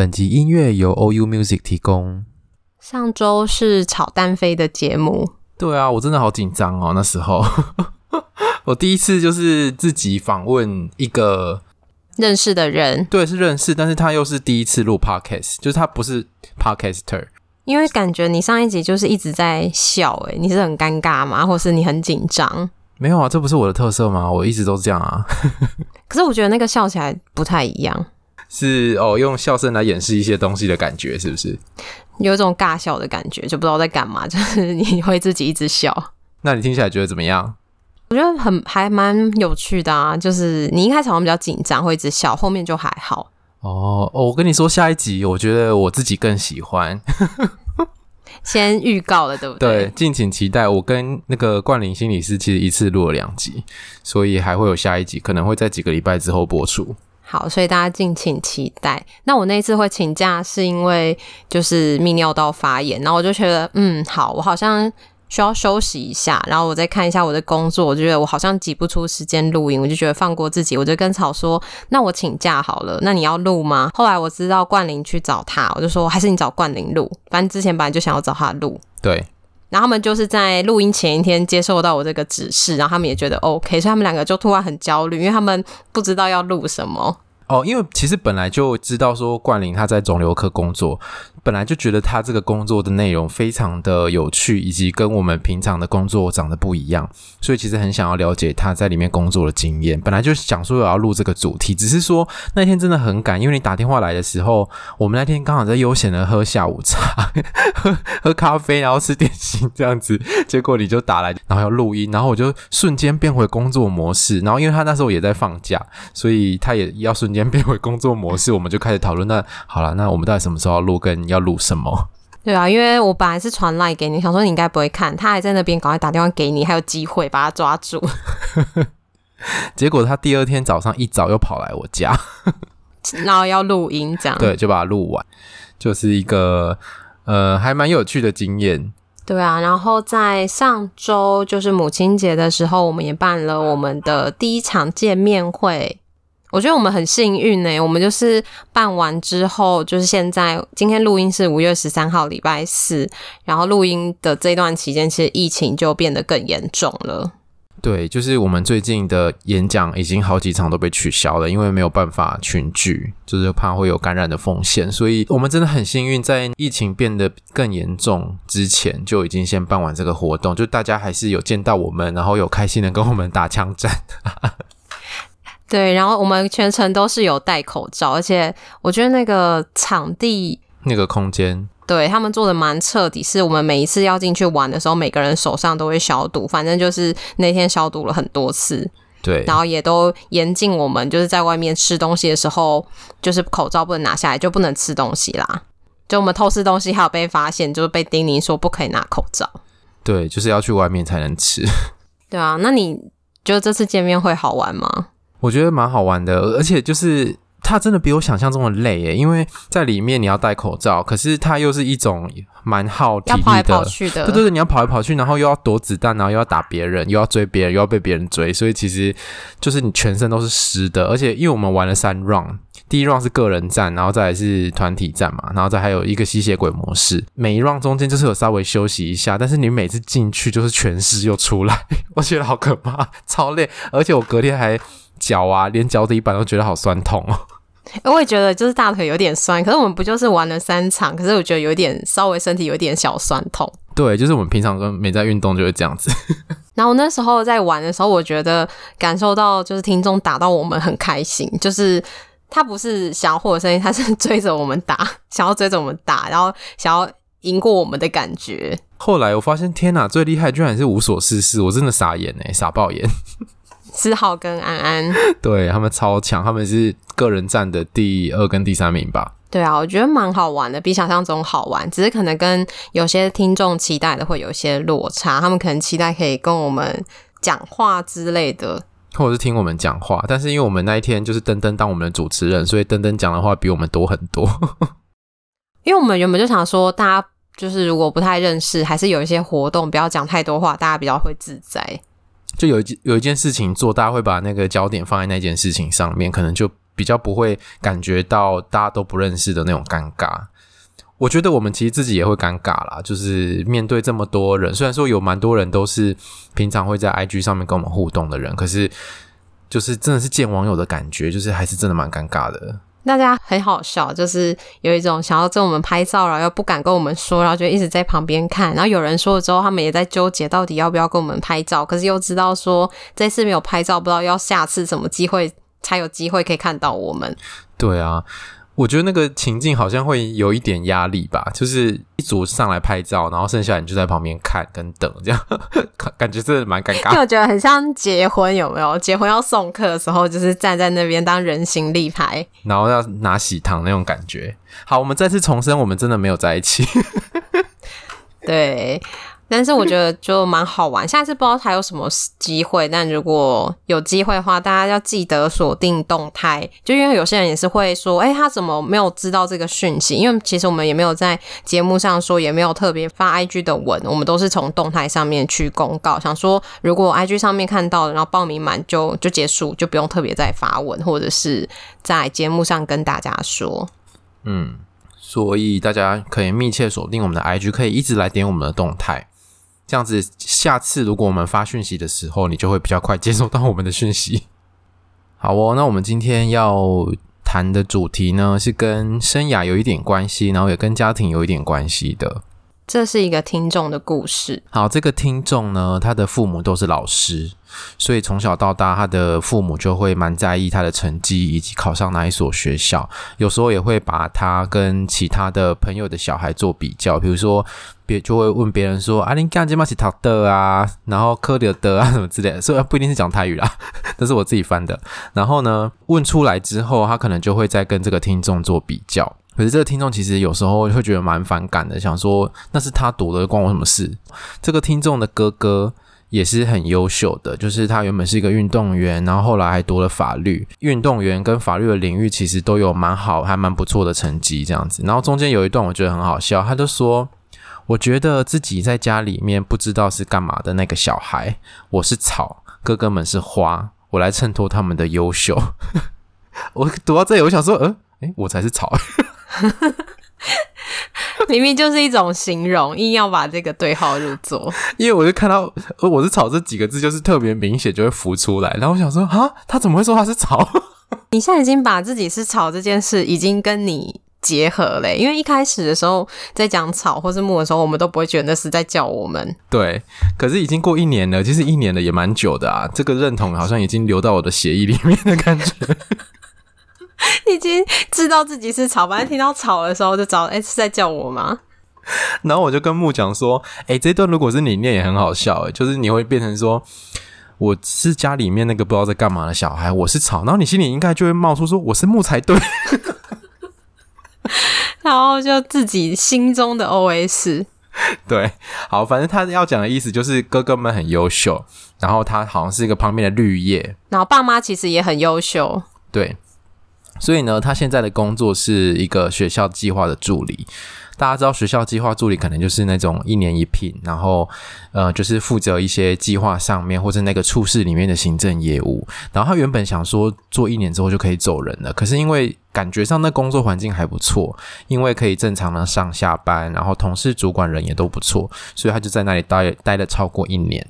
本集音乐由 OU Music 提供。上周是炒单飞的节目。对啊，我真的好紧张哦。那时候 我第一次就是自己访问一个认识的人，对，是认识，但是他又是第一次录 podcast，就是他不是 podcaster。因为感觉你上一集就是一直在笑，诶，你是很尴尬吗？或是你很紧张？没有啊，这不是我的特色吗？我一直都这样啊。可是我觉得那个笑起来不太一样。是哦，用笑声来掩饰一些东西的感觉，是不是？有一种尬笑的感觉，就不知道在干嘛，就是你会自己一直笑。那你听起来觉得怎么样？我觉得很还蛮有趣的啊，就是你一开始好像比较紧张，会一直笑，后面就还好。哦哦，我跟你说，下一集我觉得我自己更喜欢。先预告了，对不对？对，敬请期待。我跟那个冠霖心理师其实一次录了两集，所以还会有下一集，可能会在几个礼拜之后播出。好，所以大家敬请期待。那我那次会请假，是因为就是泌尿道发炎，然后我就觉得，嗯，好，我好像需要休息一下。然后我再看一下我的工作，我就觉得我好像挤不出时间录音，我就觉得放过自己，我就跟草说，那我请假好了。那你要录吗？后来我知道冠霖去找他，我就说还是你找冠霖录。反正之前本来就想要找他录。对。然后他们就是在录音前一天接受到我这个指示，然后他们也觉得 OK，所以他们两个就突然很焦虑，因为他们不知道要录什么。哦，因为其实本来就知道说冠霖他在肿瘤科工作，本来就觉得他这个工作的内容非常的有趣，以及跟我们平常的工作长得不一样，所以其实很想要了解他在里面工作的经验。本来就是想说我要录这个主题，只是说那天真的很赶，因为你打电话来的时候，我们那天刚好在悠闲的喝下午茶，喝 喝咖啡，然后吃点心这样子，结果你就打来，然后要录音，然后我就瞬间变回工作模式，然后因为他那时候也在放假，所以他也要瞬间。变回工作模式，我们就开始讨论。那好了，那我们到底什么时候要录？跟要录什么？对啊，因为我本来是传赖给你，想说你应该不会看，他还在那边，赶快打电话给你，还有机会把他抓住。结果他第二天早上一早又跑来我家，然后要录音，这样 对，就把它录完，就是一个呃还蛮有趣的经验。对啊，然后在上周就是母亲节的时候，我们也办了我们的第一场见面会。我觉得我们很幸运呢，我们就是办完之后，就是现在今天录音是五月十三号礼拜四，然后录音的这段期间，其实疫情就变得更严重了。对，就是我们最近的演讲已经好几场都被取消了，因为没有办法群聚，就是怕会有感染的风险，所以我们真的很幸运，在疫情变得更严重之前就已经先办完这个活动，就大家还是有见到我们，然后有开心的跟我们打枪战。对，然后我们全程都是有戴口罩，而且我觉得那个场地、那个空间，对他们做的蛮彻底。是我们每一次要进去玩的时候，每个人手上都会消毒，反正就是那天消毒了很多次。对，然后也都严禁我们就是在外面吃东西的时候，就是口罩不能拿下来，就不能吃东西啦。就我们偷吃东西，还有被发现，就是被叮咛说不可以拿口罩。对，就是要去外面才能吃。对啊，那你觉得这次见面会好玩吗？我觉得蛮好玩的，而且就是它真的比我想象中的累耶，因为在里面你要戴口罩，可是它又是一种蛮耗体力的，要跑来跑去的，对对对，你要跑来跑去，然后又要躲子弹，然后又要打别人，又要追别人，又要被别人追，所以其实就是你全身都是湿的，而且因为我们玩了三 round，第一 round 是个人战，然后再来是团体战嘛，然后再还有一个吸血鬼模式，每一 round 中间就是有稍微休息一下，但是你每次进去就是全湿又出来，我觉得好可怕，超累，而且我隔天还。脚啊，连脚底板都觉得好酸痛哦。我也觉得就是大腿有点酸，可是我们不就是玩了三场，可是我觉得有点稍微身体有点小酸痛。对，就是我们平常跟没在运动就会这样子。然后那时候在玩的时候，我觉得感受到就是听众打到我们很开心，就是他不是想要获得声音，他是追着我们打，想要追着我们打，然后想要赢过我们的感觉。后来我发现，天哪，最厉害居然是无所事事，我真的傻眼哎，傻爆眼。思浩跟安安，对，他们超强，他们是个人战的第二跟第三名吧？对啊，我觉得蛮好玩的，比想象中好玩。只是可能跟有些听众期待的会有一些落差，他们可能期待可以跟我们讲话之类的，或者是听我们讲话。但是因为我们那一天就是登登当我们的主持人，所以登登讲的话比我们多很多。因为我们原本就想说，大家就是如果不太认识，还是有一些活动，不要讲太多话，大家比较会自在。就有一有一件事情做，大家会把那个焦点放在那件事情上面，可能就。比较不会感觉到大家都不认识的那种尴尬，我觉得我们其实自己也会尴尬啦。就是面对这么多人，虽然说有蛮多人都是平常会在 IG 上面跟我们互动的人，可是就是真的是见网友的感觉，就是还是真的蛮尴尬的。大家很好笑，就是有一种想要跟我们拍照，然后又不敢跟我们说，然后就一直在旁边看。然后有人说了之后，他们也在纠结到底要不要跟我们拍照，可是又知道说这次没有拍照，不知道要下次什么机会。才有机会可以看到我们。对啊，我觉得那个情境好像会有一点压力吧，就是一组上来拍照，然后剩下人就在旁边看跟等，这样感觉真的蛮尴尬。因为我觉得很像结婚，有没有？结婚要送客的时候，就是站在那边当人形立牌，然后要拿喜糖那种感觉。好，我们再次重申，我们真的没有在一起。对。但是我觉得就蛮好玩，下次不知道还有什么机会，但如果有机会的话，大家要记得锁定动态，就因为有些人也是会说，哎，他怎么没有知道这个讯息？因为其实我们也没有在节目上说，也没有特别发 IG 的文，我们都是从动态上面去公告，想说如果 IG 上面看到，然后报名满就就结束，就不用特别再发文，或者是在节目上跟大家说。嗯，所以大家可以密切锁定我们的 IG，可以一直来点我们的动态。这样子，下次如果我们发讯息的时候，你就会比较快接收到我们的讯息。好哦，那我们今天要谈的主题呢，是跟生涯有一点关系，然后也跟家庭有一点关系的。这是一个听众的故事。好，这个听众呢，他的父母都是老师，所以从小到大，他的父母就会蛮在意他的成绩以及考上哪一所学校。有时候也会把他跟其他的朋友的小孩做比较，比如说别就会问别人说：“啊，你干这么起逃的啊？”然后科的的啊什么之类的，所以不一定是讲泰语啦，这是我自己翻的。然后呢，问出来之后，他可能就会再跟这个听众做比较。可是这个听众其实有时候会觉得蛮反感的，想说那是他读的，关我什么事？这个听众的哥哥也是很优秀的，就是他原本是一个运动员，然后后来还读了法律。运动员跟法律的领域其实都有蛮好，还蛮不错的成绩这样子。然后中间有一段我觉得很好笑，他就说：“我觉得自己在家里面不知道是干嘛的那个小孩，我是草，哥哥们是花，我来衬托他们的优秀。”我读到这里，我想说：“嗯，诶，我才是草。” 明明就是一种形容，硬要把这个对号入座。因为我就看到“我是草”这几个字，就是特别明显，就会浮出来。然后我想说，啊，他怎么会说他是草？你现在已经把自己是草这件事，已经跟你结合了。因为一开始的时候，在讲草或是木的时候，我们都不会觉得那是在叫我们。对，可是已经过一年了，其实一年了也蛮久的啊。这个认同好像已经流到我的血液里面的感觉。你已经知道自己是草，反正听到草的时候就找，哎、欸，是在叫我吗？然后我就跟木讲说，哎、欸，这段如果是你念也很好笑，哎，就是你会变成说，我是家里面那个不知道在干嘛的小孩，我是草，然后你心里应该就会冒出说，我是木才对。然后就自己心中的 OS，对，好，反正他要讲的意思就是哥哥们很优秀，然后他好像是一个旁边的绿叶，然后爸妈其实也很优秀，对。所以呢，他现在的工作是一个学校计划的助理。大家知道，学校计划助理可能就是那种一年一聘，然后呃，就是负责一些计划上面或者那个处室里面的行政业务。然后他原本想说做一年之后就可以走人了，可是因为感觉上那工作环境还不错，因为可以正常的上下班，然后同事、主管人也都不错，所以他就在那里待待了超过一年。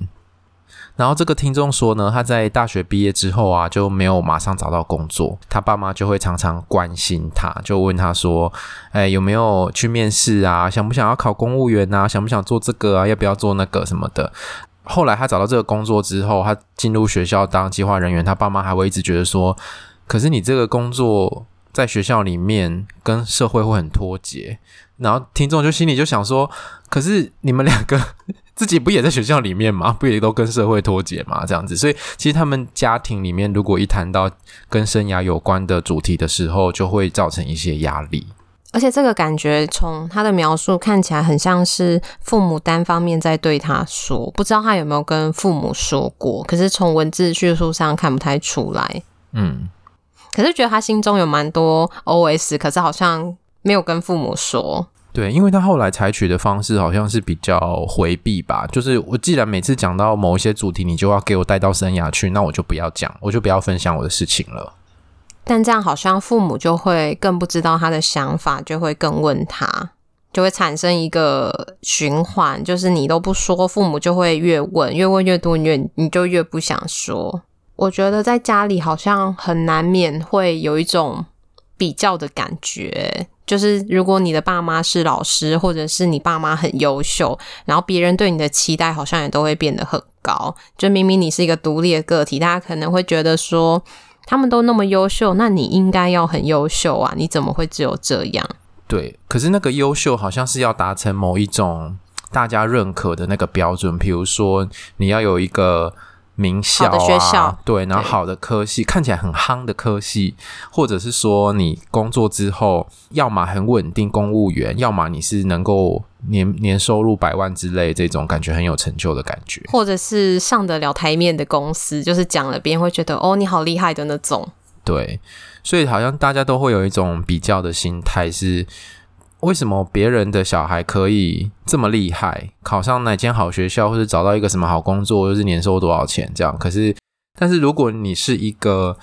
然后这个听众说呢，他在大学毕业之后啊，就没有马上找到工作，他爸妈就会常常关心他，就问他说：“哎，有没有去面试啊？想不想要考公务员啊？想不想做这个啊？要不要做那个什么的？”后来他找到这个工作之后，他进入学校当计划人员，他爸妈还会一直觉得说：“可是你这个工作在学校里面跟社会会很脱节。”然后听众就心里就想说：“可是你们两个。”自己不也在学校里面吗？不也都跟社会脱节吗？这样子，所以其实他们家庭里面，如果一谈到跟生涯有关的主题的时候，就会造成一些压力。而且这个感觉从他的描述看起来很像是父母单方面在对他说，不知道他有没有跟父母说过。可是从文字叙述上看不太出来。嗯，可是觉得他心中有蛮多 OS，可是好像没有跟父母说。对，因为他后来采取的方式好像是比较回避吧。就是我既然每次讲到某一些主题，你就要给我带到生涯去，那我就不要讲，我就不要分享我的事情了。但这样好像父母就会更不知道他的想法，就会更问他，就会产生一个循环，就是你都不说，父母就会越问，越问越多，越你就越不想说。我觉得在家里好像很难免会有一种比较的感觉，就是如果你的爸妈是老师，或者是你爸妈很优秀，然后别人对你的期待好像也都会变得很高。就明明你是一个独立的个体，大家可能会觉得说。他们都那么优秀，那你应该要很优秀啊！你怎么会只有这样？对，可是那个优秀好像是要达成某一种大家认可的那个标准，比如说你要有一个。名校啊，学校对，然后好的科系，看起来很夯的科系，或者是说你工作之后，要么很稳定公务员，要么你是能够年年收入百万之类，这种感觉很有成就的感觉，或者是上得了台面的公司，就是讲了别人会觉得哦，你好厉害的那种。对，所以好像大家都会有一种比较的心态是。为什么别人的小孩可以这么厉害，考上哪间好学校，或者找到一个什么好工作，又是年收多少钱这样？可是，但是如果你是一个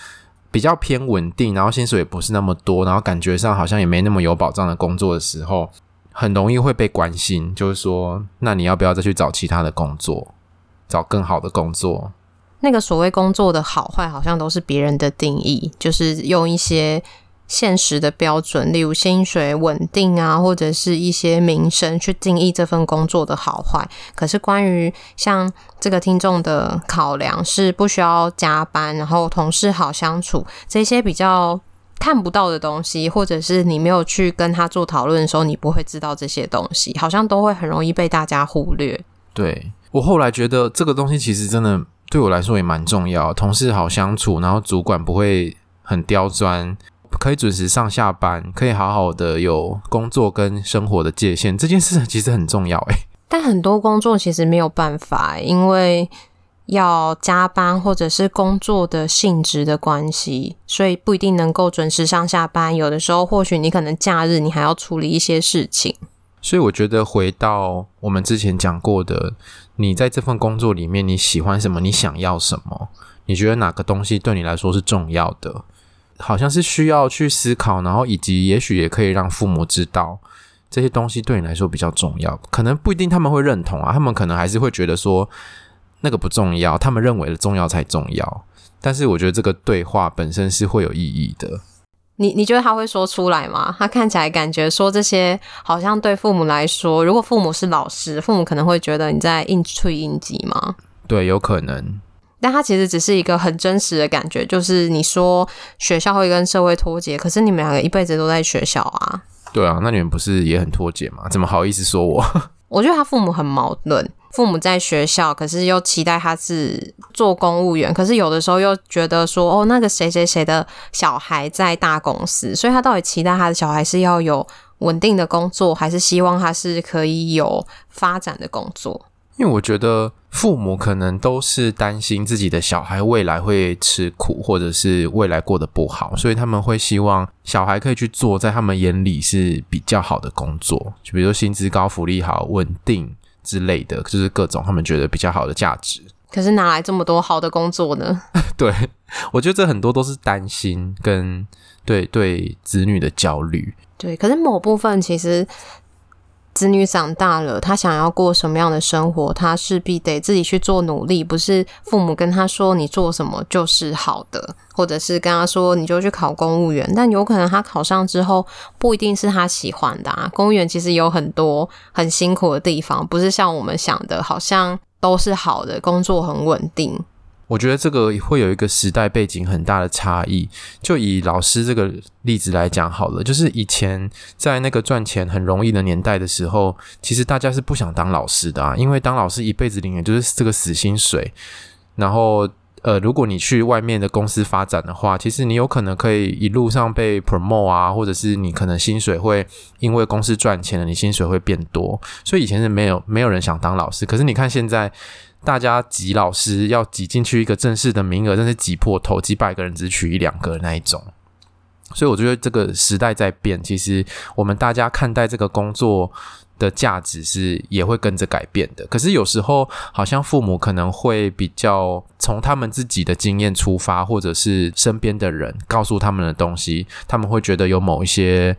比较偏稳定，然后薪水也不是那么多，然后感觉上好像也没那么有保障的工作的时候，很容易会被关心，就是说，那你要不要再去找其他的工作，找更好的工作？那个所谓工作的好坏，好像都是别人的定义，就是用一些。现实的标准，例如薪水稳定啊，或者是一些名声去定义这份工作的好坏。可是关于像这个听众的考量是不需要加班，然后同事好相处，这些比较看不到的东西，或者是你没有去跟他做讨论的时候，你不会知道这些东西，好像都会很容易被大家忽略。对，我后来觉得这个东西其实真的对我来说也蛮重要，同事好相处，然后主管不会很刁钻。可以准时上下班，可以好好的有工作跟生活的界限，这件事其实很重要诶。但很多工作其实没有办法，因为要加班或者是工作的性质的关系，所以不一定能够准时上下班。有的时候，或许你可能假日你还要处理一些事情。所以我觉得回到我们之前讲过的，你在这份工作里面你喜欢什么？你想要什么？你觉得哪个东西对你来说是重要的？好像是需要去思考，然后以及也许也可以让父母知道这些东西对你来说比较重要。可能不一定他们会认同啊，他们可能还是会觉得说那个不重要，他们认为的重要才重要。但是我觉得这个对话本身是会有意义的。你你觉得他会说出来吗？他看起来感觉说这些好像对父母来说，如果父母是老师，父母可能会觉得你在硬吹硬挤吗？对，有可能。但它其实只是一个很真实的感觉，就是你说学校会跟社会脱节，可是你们两个一辈子都在学校啊。对啊，那你们不是也很脱节吗？怎么好意思说我？我觉得他父母很矛盾，父母在学校，可是又期待他是做公务员，可是有的时候又觉得说，哦，那个谁谁谁的小孩在大公司，所以他到底期待他的小孩是要有稳定的工作，还是希望他是可以有发展的工作？因为我觉得父母可能都是担心自己的小孩未来会吃苦，或者是未来过得不好，所以他们会希望小孩可以去做在他们眼里是比较好的工作，就比如说薪资高、福利好、稳定之类的，就是各种他们觉得比较好的价值。可是哪来这么多好的工作呢？对，我觉得这很多都是担心跟对对子女的焦虑。对，可是某部分其实。子女长大了，他想要过什么样的生活，他势必得自己去做努力，不是父母跟他说你做什么就是好的，或者是跟他说你就去考公务员，但有可能他考上之后不一定是他喜欢的啊。公务员其实有很多很辛苦的地方，不是像我们想的，好像都是好的，工作很稳定。我觉得这个会有一个时代背景很大的差异。就以老师这个例子来讲好了，就是以前在那个赚钱很容易的年代的时候，其实大家是不想当老师的啊，因为当老师一辈子领的就是这个死薪水，然后。呃，如果你去外面的公司发展的话，其实你有可能可以一路上被 promote 啊，或者是你可能薪水会因为公司赚钱了，你薪水会变多。所以以前是没有没有人想当老师，可是你看现在大家挤老师要挤进去一个正式的名额，真是挤破头，几百个人只取一两个那一种。所以我觉得这个时代在变，其实我们大家看待这个工作的价值是也会跟着改变的。可是有时候好像父母可能会比较从他们自己的经验出发，或者是身边的人告诉他们的东西，他们会觉得有某一些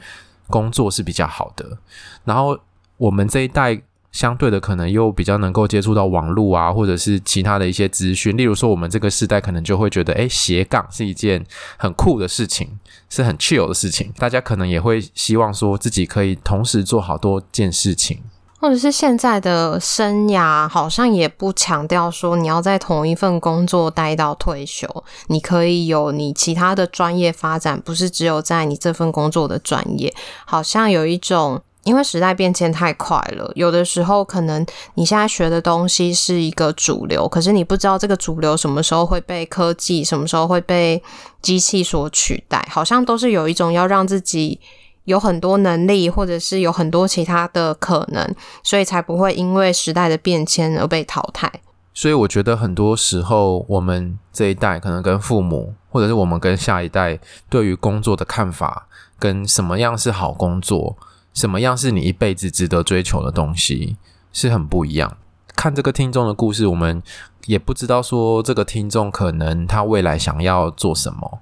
工作是比较好的。然后我们这一代。相对的，可能又比较能够接触到网络啊，或者是其他的一些资讯。例如说，我们这个世代可能就会觉得，诶，斜杠是一件很酷的事情，是很 chill 的事情。大家可能也会希望说自己可以同时做好多件事情，或者是现在的生涯好像也不强调说你要在同一份工作待到退休，你可以有你其他的专业发展，不是只有在你这份工作的专业，好像有一种。因为时代变迁太快了，有的时候可能你现在学的东西是一个主流，可是你不知道这个主流什么时候会被科技、什么时候会被机器所取代，好像都是有一种要让自己有很多能力，或者是有很多其他的可能，所以才不会因为时代的变迁而被淘汰。所以我觉得很多时候，我们这一代可能跟父母，或者是我们跟下一代对于工作的看法，跟什么样是好工作。什么样是你一辈子值得追求的东西，是很不一样。看这个听众的故事，我们也不知道说这个听众可能他未来想要做什么，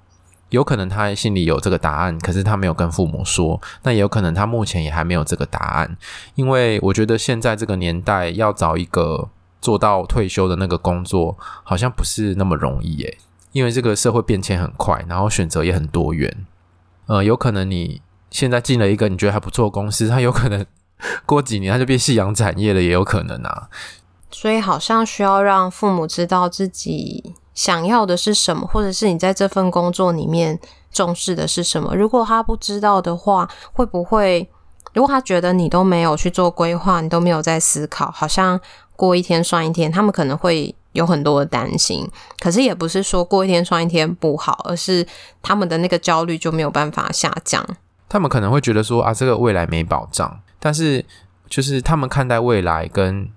有可能他心里有这个答案，可是他没有跟父母说。那也有可能他目前也还没有这个答案，因为我觉得现在这个年代要找一个做到退休的那个工作，好像不是那么容易耶。因为这个社会变迁很快，然后选择也很多元。呃，有可能你。现在进了一个你觉得还不错的公司，它有可能 过几年它就变夕阳产业了，也有可能啊。所以好像需要让父母知道自己想要的是什么，或者是你在这份工作里面重视的是什么。如果他不知道的话，会不会？如果他觉得你都没有去做规划，你都没有在思考，好像过一天算一天，他们可能会有很多的担心。可是也不是说过一天算一天不好，而是他们的那个焦虑就没有办法下降。他们可能会觉得说啊，这个未来没保障，但是就是他们看待未来跟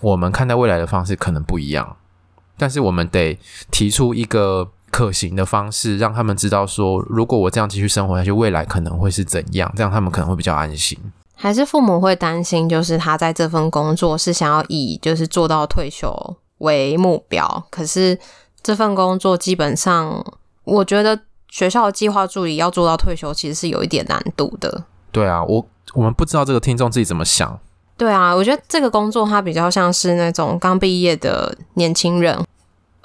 我们看待未来的方式可能不一样，但是我们得提出一个可行的方式，让他们知道说，如果我这样继续生活下去，未来可能会是怎样，这样他们可能会比较安心。还是父母会担心，就是他在这份工作是想要以就是做到退休为目标，可是这份工作基本上，我觉得。学校的计划助理要做到退休，其实是有一点难度的。对啊，我我们不知道这个听众自己怎么想。对啊，我觉得这个工作它比较像是那种刚毕业的年轻人，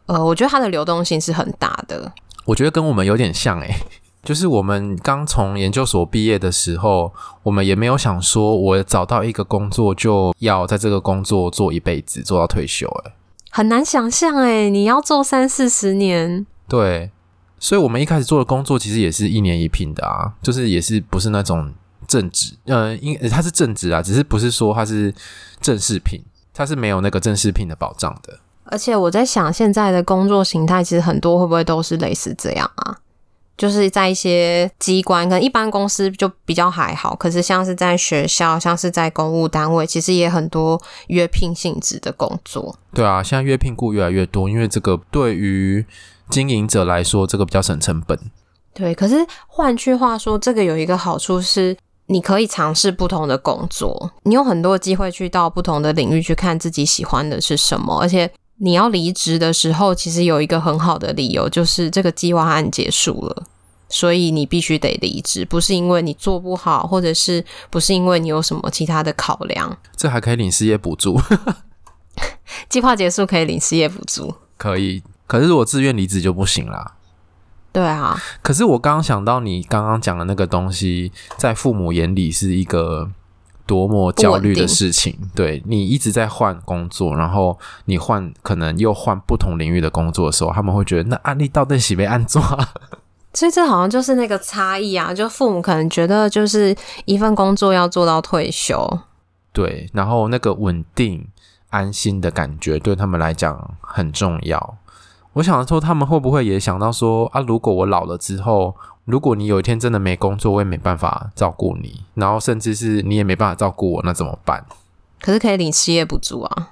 呃，我觉得它的流动性是很大的。我觉得跟我们有点像诶，就是我们刚从研究所毕业的时候，我们也没有想说，我找到一个工作就要在这个工作做一辈子，做到退休。诶，很难想象诶，你要做三四十年。对。所以，我们一开始做的工作其实也是一年一聘的啊，就是也是不是那种正职，呃，因它是正职啊，只是不是说它是正式聘，它是没有那个正式聘的保障的。而且我在想，现在的工作形态其实很多会不会都是类似这样啊？就是在一些机关，跟一般公司就比较还好，可是像是在学校，像是在公务单位，其实也很多约聘性质的工作。对啊，现在约聘雇越来越多，因为这个对于经营者来说，这个比较省成本。对，可是换句话说，这个有一个好处是，你可以尝试不同的工作，你有很多机会去到不同的领域去看自己喜欢的是什么。而且你要离职的时候，其实有一个很好的理由，就是这个计划案结束了，所以你必须得离职，不是因为你做不好，或者是不是因为你有什么其他的考量。这还可以领失业补助，计划结束可以领失业补助，可以。可是我自愿离职就不行啦。对啊。可是我刚刚想到你刚刚讲的那个东西，在父母眼里是一个多么焦虑的事情。对，你一直在换工作，然后你换可能又换不同领域的工作的时候，他们会觉得那案例到底是没按做啊？所以这好像就是那个差异啊，就父母可能觉得就是一份工作要做到退休，对，然后那个稳定安心的感觉对他们来讲很重要。我想说，他们会不会也想到说啊，如果我老了之后，如果你有一天真的没工作，我也没办法照顾你，然后甚至是你也没办法照顾我，那怎么办？可是可以领失业补助啊，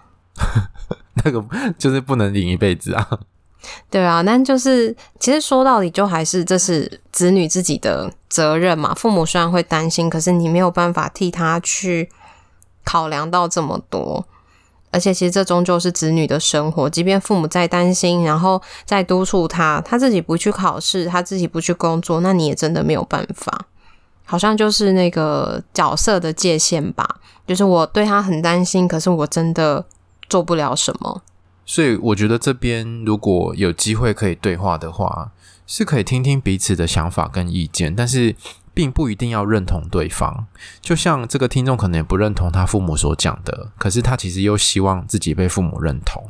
那个就是不能领一辈子啊。对啊，但就是其实说到底，就还是这是子女自己的责任嘛。父母虽然会担心，可是你没有办法替他去考量到这么多。而且其实这终究是子女的生活，即便父母再担心，然后再督促他，他自己不去考试，他自己不去工作，那你也真的没有办法。好像就是那个角色的界限吧，就是我对他很担心，可是我真的做不了什么。所以我觉得这边如果有机会可以对话的话，是可以听听彼此的想法跟意见，但是并不一定要认同对方。就像这个听众可能也不认同他父母所讲的，可是他其实又希望自己被父母认同。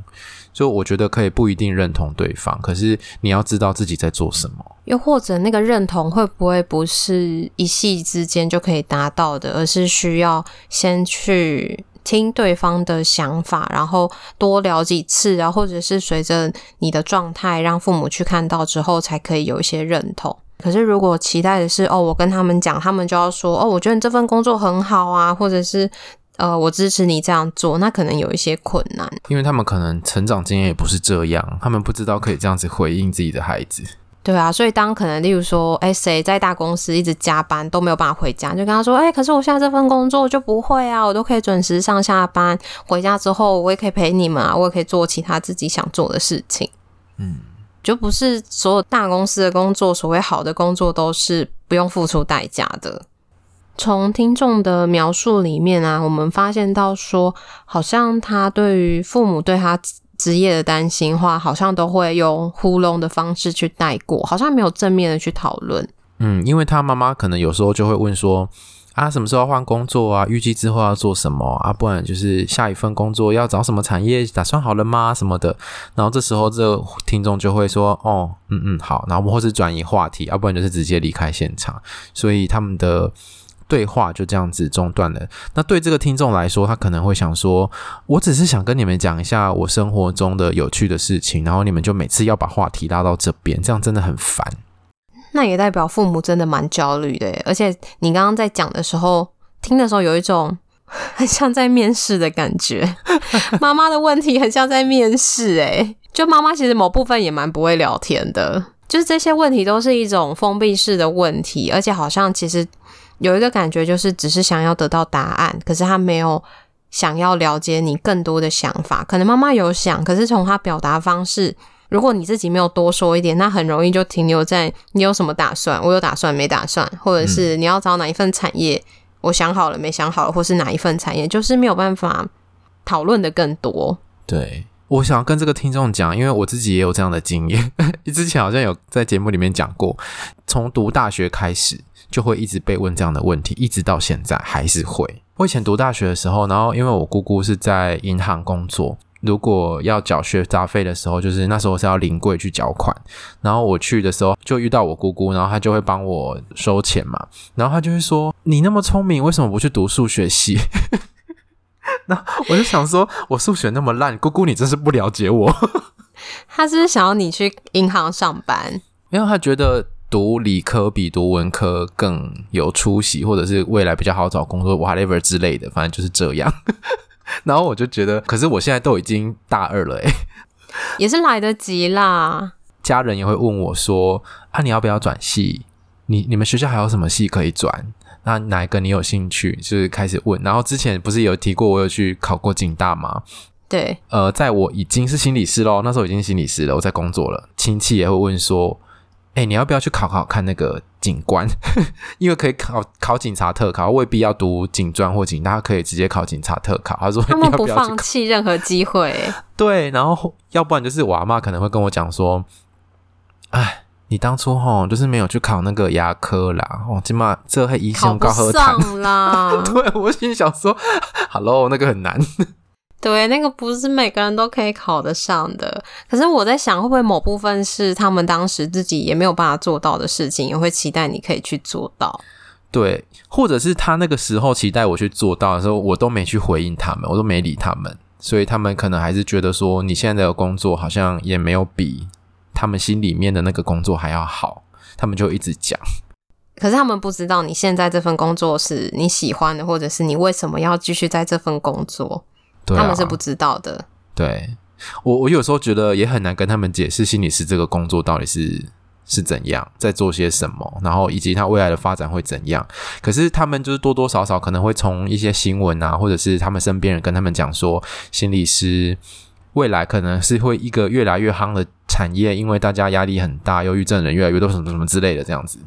所以我觉得可以不一定认同对方，可是你要知道自己在做什么。又或者那个认同会不会不是一夕之间就可以达到的，而是需要先去。听对方的想法，然后多聊几次，然后或者是随着你的状态，让父母去看到之后，才可以有一些认同。可是如果期待的是哦，我跟他们讲，他们就要说哦，我觉得你这份工作很好啊，或者是呃，我支持你这样做，那可能有一些困难，因为他们可能成长经验也不是这样，他们不知道可以这样子回应自己的孩子。对啊，所以当可能例如说，哎，谁在大公司一直加班都没有办法回家，就跟他说，哎，可是我现在这份工作就不会啊，我都可以准时上下班，回家之后我也可以陪你们啊，我也可以做其他自己想做的事情。嗯，就不是所有大公司的工作，所谓好的工作都是不用付出代价的。从听众的描述里面啊，我们发现到说，好像他对于父母对他。职业的担心话，好像都会用糊弄的方式去带过，好像没有正面的去讨论。嗯，因为他妈妈可能有时候就会问说：“啊，什么时候要换工作啊？预计之后要做什么啊？不然就是下一份工作要找什么产业，打算好了吗？什么的。”然后这时候这听众就会说：“哦，嗯嗯，好。”然后或是转移话题，要不然就是直接离开现场。所以他们的。对话就这样子中断了。那对这个听众来说，他可能会想说：“我只是想跟你们讲一下我生活中的有趣的事情，然后你们就每次要把话题拉到这边，这样真的很烦。”那也代表父母真的蛮焦虑的，而且你刚刚在讲的时候，听的时候有一种很像在面试的感觉。妈妈的问题很像在面试，诶，就妈妈其实某部分也蛮不会聊天的，就是这些问题都是一种封闭式的问题，而且好像其实。有一个感觉，就是只是想要得到答案，可是他没有想要了解你更多的想法。可能妈妈有想，可是从他表达方式，如果你自己没有多说一点，那很容易就停留在你有什么打算，我有打算没打算，或者是你要找哪一份产业，我想好了没想好了，或是哪一份产业，就是没有办法讨论的更多。对，我想要跟这个听众讲，因为我自己也有这样的经验，之前好像有在节目里面讲过，从读大学开始。就会一直被问这样的问题，一直到现在还是会。我以前读大学的时候，然后因为我姑姑是在银行工作，如果要缴学杂费的时候，就是那时候是要临柜去缴款，然后我去的时候就遇到我姑姑，然后她就会帮我收钱嘛，然后她就会说：“你那么聪明，为什么不去读数学系？” 那我就想说，我数学那么烂，姑姑你真是不了解我。他是不是想要你去银行上班？因为他觉得。读理科比读文科更有出息，或者是未来比较好找工作，whatever 之类的，反正就是这样。然后我就觉得，可是我现在都已经大二了，诶，也是来得及啦。家人也会问我说：“啊，你要不要转系？你你们学校还有什么系可以转？那哪一个你有兴趣？”就是开始问。然后之前不是有提过，我有去考过警大吗？对，呃，在我已经是心理师咯，那时候已经是心理师了，我在工作了。亲戚也会问说。哎、欸，你要不要去考考看那个警官？因为可以考考警察特考，未必要读警专或警大，他可以直接考警察特考。他说他们不放弃任何机会。对，然后要不然就是我阿妈可能会跟我讲说：“哎，你当初吼就是没有去考那个牙科啦，哦，起码这还医生高考上啦。”对，我心想说：“Hello，那个很难。”对，那个不是每个人都可以考得上的。可是我在想，会不会某部分是他们当时自己也没有办法做到的事情，也会期待你可以去做到。对，或者是他那个时候期待我去做到的时候，我都没去回应他们，我都没理他们，所以他们可能还是觉得说，你现在的工作好像也没有比他们心里面的那个工作还要好，他们就一直讲。可是他们不知道你现在这份工作是你喜欢的，或者是你为什么要继续在这份工作？对啊，他们是不知道的。对，我，我有时候觉得也很难跟他们解释心理师这个工作到底是是怎样，在做些什么，然后以及他未来的发展会怎样。可是他们就是多多少少可能会从一些新闻啊，或者是他们身边人跟他们讲说，心理师未来可能是会一个越来越夯的产业，因为大家压力很大，忧郁症人越来越多，什么什么之类的这样子。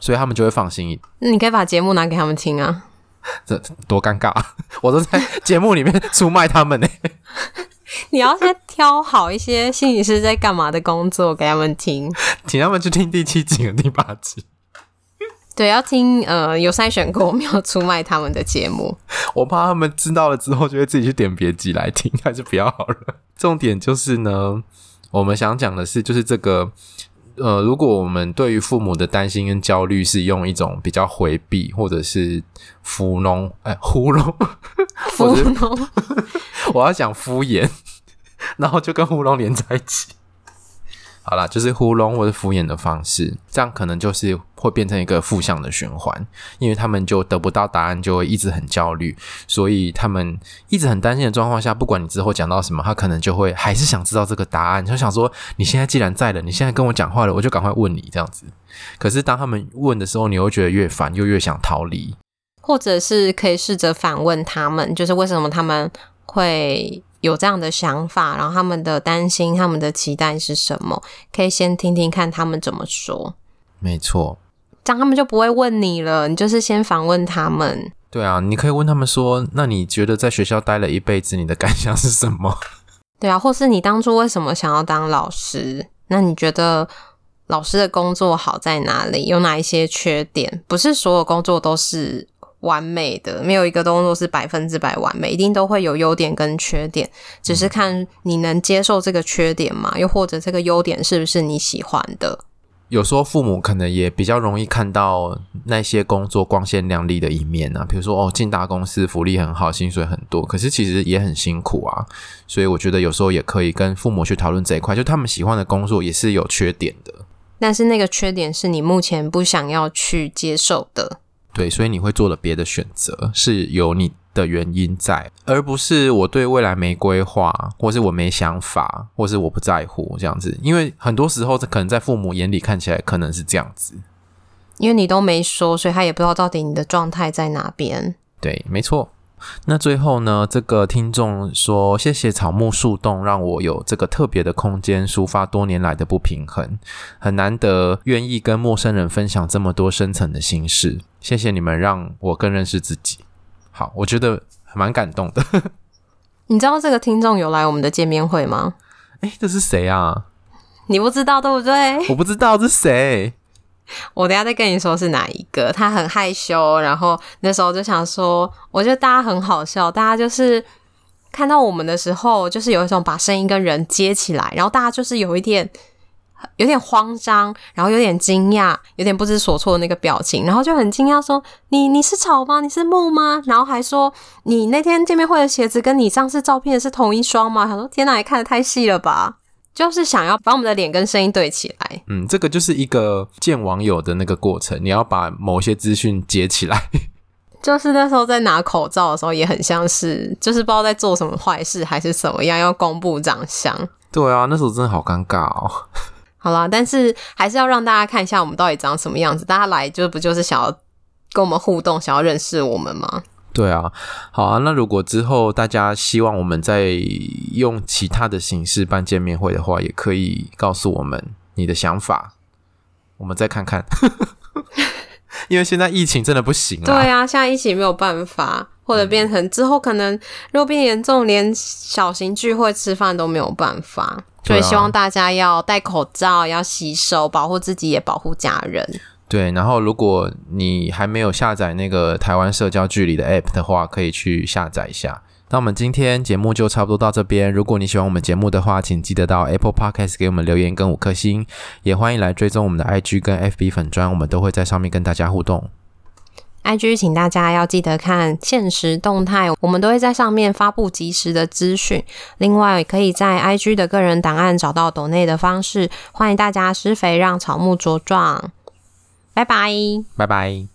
所以他们就会放心一点。那你可以把节目拿给他们听啊！这多尴尬啊！我都在节目里面出卖他们呢。你要先挑好一些心理师在干嘛的工作给他们听，请他们去听第七集和第八集。对，要听呃有筛选过没有出卖他们的节目。我怕他们知道了之后就会自己去点别集来听，还是不要好了。重点就是呢，我们想讲的是，就是这个。呃，如果我们对于父母的担心跟焦虑是用一种比较回避，或者是糊弄，哎，糊弄，糊弄，我要讲敷衍，然后就跟糊弄连在一起。好啦，就是糊弄或者敷衍的方式，这样可能就是会变成一个负向的循环，因为他们就得不到答案，就会一直很焦虑，所以他们一直很担心的状况下，不管你之后讲到什么，他可能就会还是想知道这个答案，就想说你现在既然在了，你现在跟我讲话了，我就赶快问你这样子。可是当他们问的时候，你会觉得越烦，又越想逃离，或者是可以试着反问他们，就是为什么他们会。有这样的想法，然后他们的担心、他们的期待是什么？可以先听听看他们怎么说。没错，这样他们就不会问你了。你就是先访问他们。对啊，你可以问他们说：“那你觉得在学校待了一辈子，你的感想是什么？” 对啊，或是你当初为什么想要当老师？那你觉得老师的工作好在哪里？有哪一些缺点？不是所有工作都是。完美的，没有一个动作是百分之百完美，一定都会有优点跟缺点，只是看你能接受这个缺点吗？又或者这个优点是不是你喜欢的？有时候父母可能也比较容易看到那些工作光鲜亮丽的一面啊，比如说哦，进大公司福利很好，薪水很多，可是其实也很辛苦啊。所以我觉得有时候也可以跟父母去讨论这一块，就他们喜欢的工作也是有缺点的，但是那个缺点是你目前不想要去接受的。对，所以你会做了别的选择，是有你的原因在，而不是我对未来没规划，或是我没想法，或是我不在乎这样子。因为很多时候，可能在父母眼里看起来可能是这样子，因为你都没说，所以他也不知道到底你的状态在哪边。对，没错。那最后呢，这个听众说：“谢谢草木树洞，让我有这个特别的空间抒发多年来的不平衡，很难得愿意跟陌生人分享这么多深层的心事。谢谢你们，让我更认识自己。”好，我觉得蛮感动的。你知道这个听众有来我们的见面会吗？诶，这是谁啊？你不知道对不对？我不知道是谁。我等下再跟你说是哪一个。他很害羞，然后那时候就想说，我觉得大家很好笑，大家就是看到我们的时候，就是有一种把声音跟人接起来，然后大家就是有一点有点慌张，然后有点惊讶，有点不知所措的那个表情，然后就很惊讶说：“你你是草吗？你是木吗？”然后还说：“你那天见面会的鞋子跟你上次照片的是同一双吗？”他说：“天哪，也看得太细了吧。”就是想要把我们的脸跟声音对起来。嗯，这个就是一个见网友的那个过程，你要把某些资讯接起来。就是那时候在拿口罩的时候，也很像是，就是不知道在做什么坏事还是什么样，要公布长相。对啊，那时候真的好尴尬哦。好啦，但是还是要让大家看一下我们到底长什么样子。大家来就不就是想要跟我们互动，想要认识我们吗？对啊，好啊。那如果之后大家希望我们再用其他的形式办见面会的话，也可以告诉我们你的想法，我们再看看。因为现在疫情真的不行啊。对啊，现在疫情没有办法，或者变成之后可能如果变严重，连小型聚会吃饭都没有办法。所以希望大家要戴口罩，要洗手，保护自己也保护家人。对，然后如果你还没有下载那个台湾社交距离的 App 的话，可以去下载一下。那我们今天节目就差不多到这边。如果你喜欢我们节目的话，请记得到 Apple Podcast 给我们留言跟五颗星，也欢迎来追踪我们的 IG 跟 FB 粉砖，我们都会在上面跟大家互动。IG 请大家要记得看限时动态，我们都会在上面发布及时的资讯。另外，可以在 IG 的个人档案找到抖内的方式，欢迎大家施肥让草木茁壮。拜拜，拜拜。